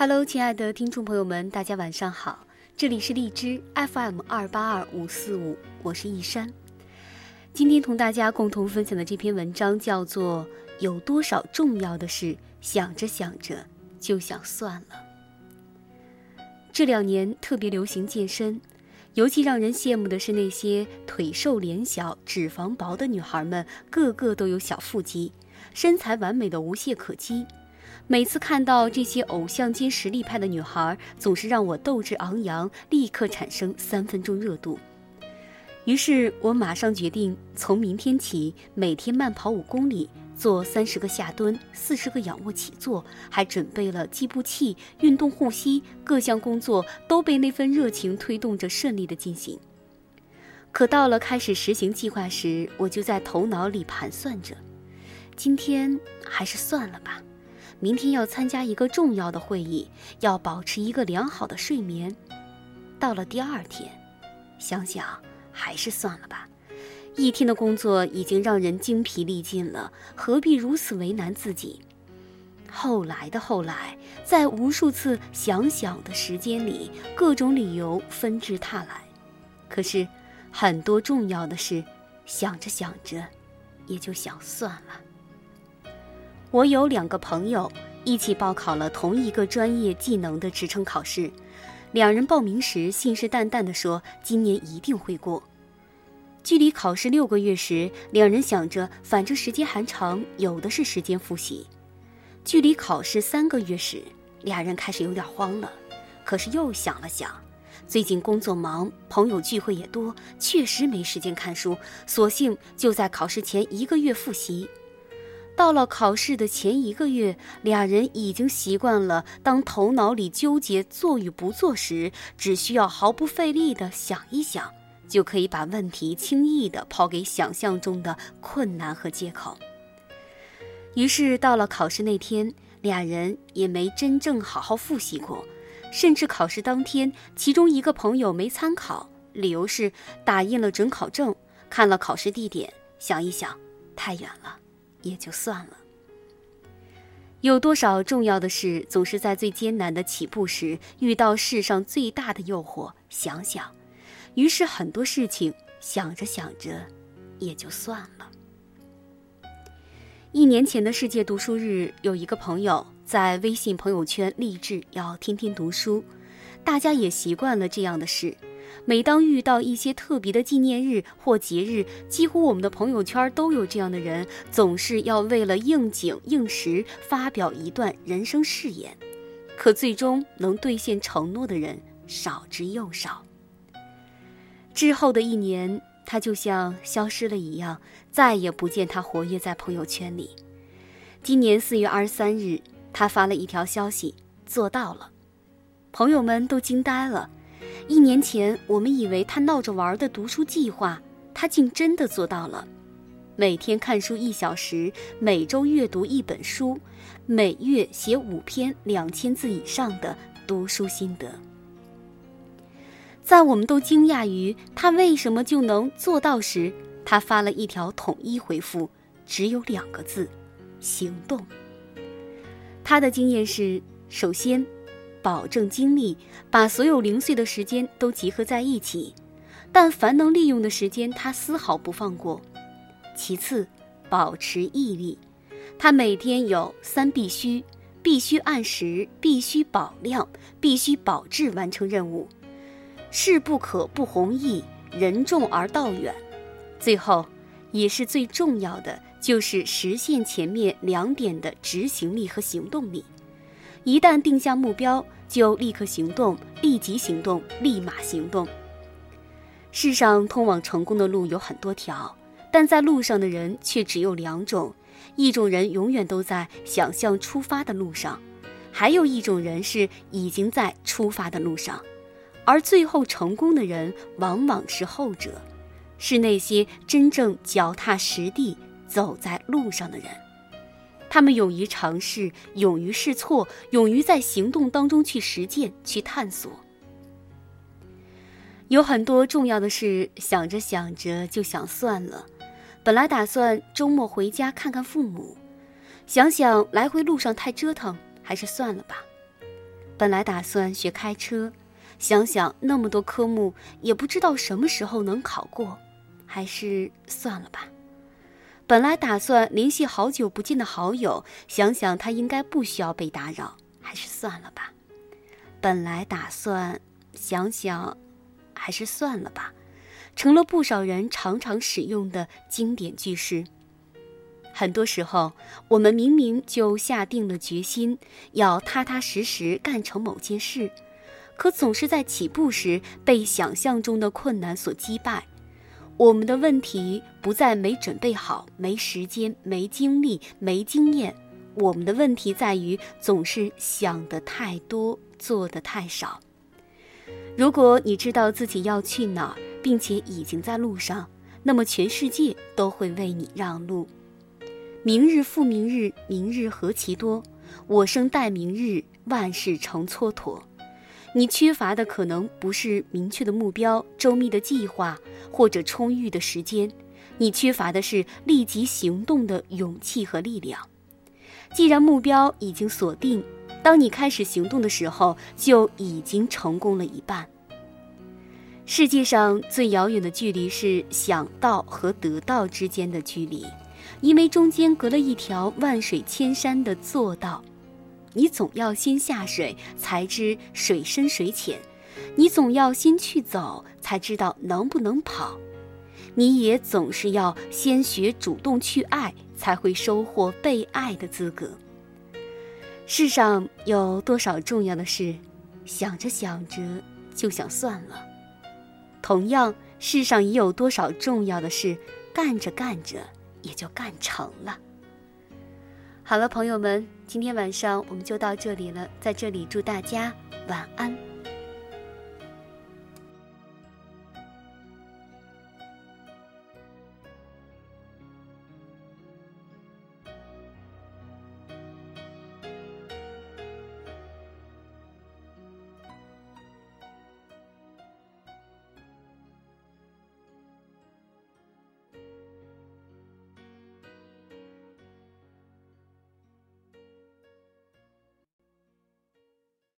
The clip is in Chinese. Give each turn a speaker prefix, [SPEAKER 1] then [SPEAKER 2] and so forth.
[SPEAKER 1] Hello，亲爱的听众朋友们，大家晚上好，这里是荔枝 FM 二八二五四五，我是一山。今天同大家共同分享的这篇文章叫做《有多少重要的事，想着想着就想算了》。这两年特别流行健身，尤其让人羡慕的是那些腿瘦脸小、脂肪薄的女孩们，个个都有小腹肌，身材完美的无懈可击。每次看到这些偶像兼实力派的女孩，总是让我斗志昂扬，立刻产生三分钟热度。于是我马上决定，从明天起每天慢跑五公里，做三十个下蹲，四十个仰卧起坐，还准备了计步器、运动护膝，各项工作都被那份热情推动着顺利的进行。可到了开始实行计划时，我就在头脑里盘算着：今天还是算了吧。明天要参加一个重要的会议，要保持一个良好的睡眠。到了第二天，想想还是算了吧。一天的工作已经让人精疲力尽了，何必如此为难自己？后来的后来，在无数次想想的时间里，各种理由纷至沓来。可是，很多重要的事，想着想着，也就想算了。我有两个朋友一起报考了同一个专业技能的职称考试，两人报名时信誓旦旦地说今年一定会过。距离考试六个月时，两人想着反正时间还长，有的是时间复习。距离考试三个月时，俩人开始有点慌了，可是又想了想，最近工作忙，朋友聚会也多，确实没时间看书，索性就在考试前一个月复习。到了考试的前一个月，俩人已经习惯了，当头脑里纠结做与不做时，只需要毫不费力地想一想，就可以把问题轻易地抛给想象中的困难和借口。于是到了考试那天，俩人也没真正好好复习过，甚至考试当天，其中一个朋友没参考，理由是打印了准考证，看了考试地点，想一想，太远了。也就算了。有多少重要的事，总是在最艰难的起步时遇到世上最大的诱惑？想想，于是很多事情想着想着，也就算了。一年前的世界读书日，有一个朋友在微信朋友圈励志要天天读书，大家也习惯了这样的事。每当遇到一些特别的纪念日或节日，几乎我们的朋友圈都有这样的人，总是要为了应景应时发表一段人生誓言，可最终能兑现承诺的人少之又少。之后的一年，他就像消失了一样，再也不见他活跃在朋友圈里。今年四月二十三日，他发了一条消息：“做到了。”朋友们都惊呆了。一年前，我们以为他闹着玩的读书计划，他竟真的做到了。每天看书一小时，每周阅读一本书，每月写五篇两千字以上的读书心得。在我们都惊讶于他为什么就能做到时，他发了一条统一回复，只有两个字：行动。他的经验是：首先。保证精力，把所有零碎的时间都集合在一起，但凡能利用的时间，他丝毫不放过。其次，保持毅力，他每天有三必须：必须按时，必须保量，必须保质完成任务。事不可不弘毅，人重而道远。最后，也是最重要的，就是实现前面两点的执行力和行动力。一旦定下目标，就立刻行动，立即行动，立马行动。世上通往成功的路有很多条，但在路上的人却只有两种：一种人永远都在想象出发的路上，还有一种人是已经在出发的路上。而最后成功的人，往往是后者，是那些真正脚踏实地、走在路上的人。他们勇于尝试，勇于试错，勇于在行动当中去实践、去探索。有很多重要的事，想着想着就想算了。本来打算周末回家看看父母，想想来回路上太折腾，还是算了吧。本来打算学开车，想想那么多科目，也不知道什么时候能考过，还是算了吧。本来打算联系好久不见的好友，想想他应该不需要被打扰，还是算了吧。本来打算想想。还是算了吧，成了不少人常常使用的经典句式。很多时候，我们明明就下定了决心要踏踏实实干成某件事，可总是在起步时被想象中的困难所击败。我们的问题不在没准备好、没时间、没精力、没经验，我们的问题在于总是想的太多，做的太少。如果你知道自己要去哪儿，并且已经在路上，那么全世界都会为你让路。明日复明日，明日何其多，我生待明日，万事成蹉跎。你缺乏的可能不是明确的目标、周密的计划或者充裕的时间，你缺乏的是立即行动的勇气和力量。既然目标已经锁定。当你开始行动的时候，就已经成功了一半。世界上最遥远的距离是想到和得到之间的距离，因为中间隔了一条万水千山的做到。你总要先下水，才知水深水浅；你总要先去走，才知道能不能跑；你也总是要先学主动去爱，才会收获被爱的资格。世上有多少重要的事，想着想着就想算了；同样，世上也有多少重要的事，干着干着也就干成了。好了，朋友们，今天晚上我们就到这里了，在这里祝大家晚安。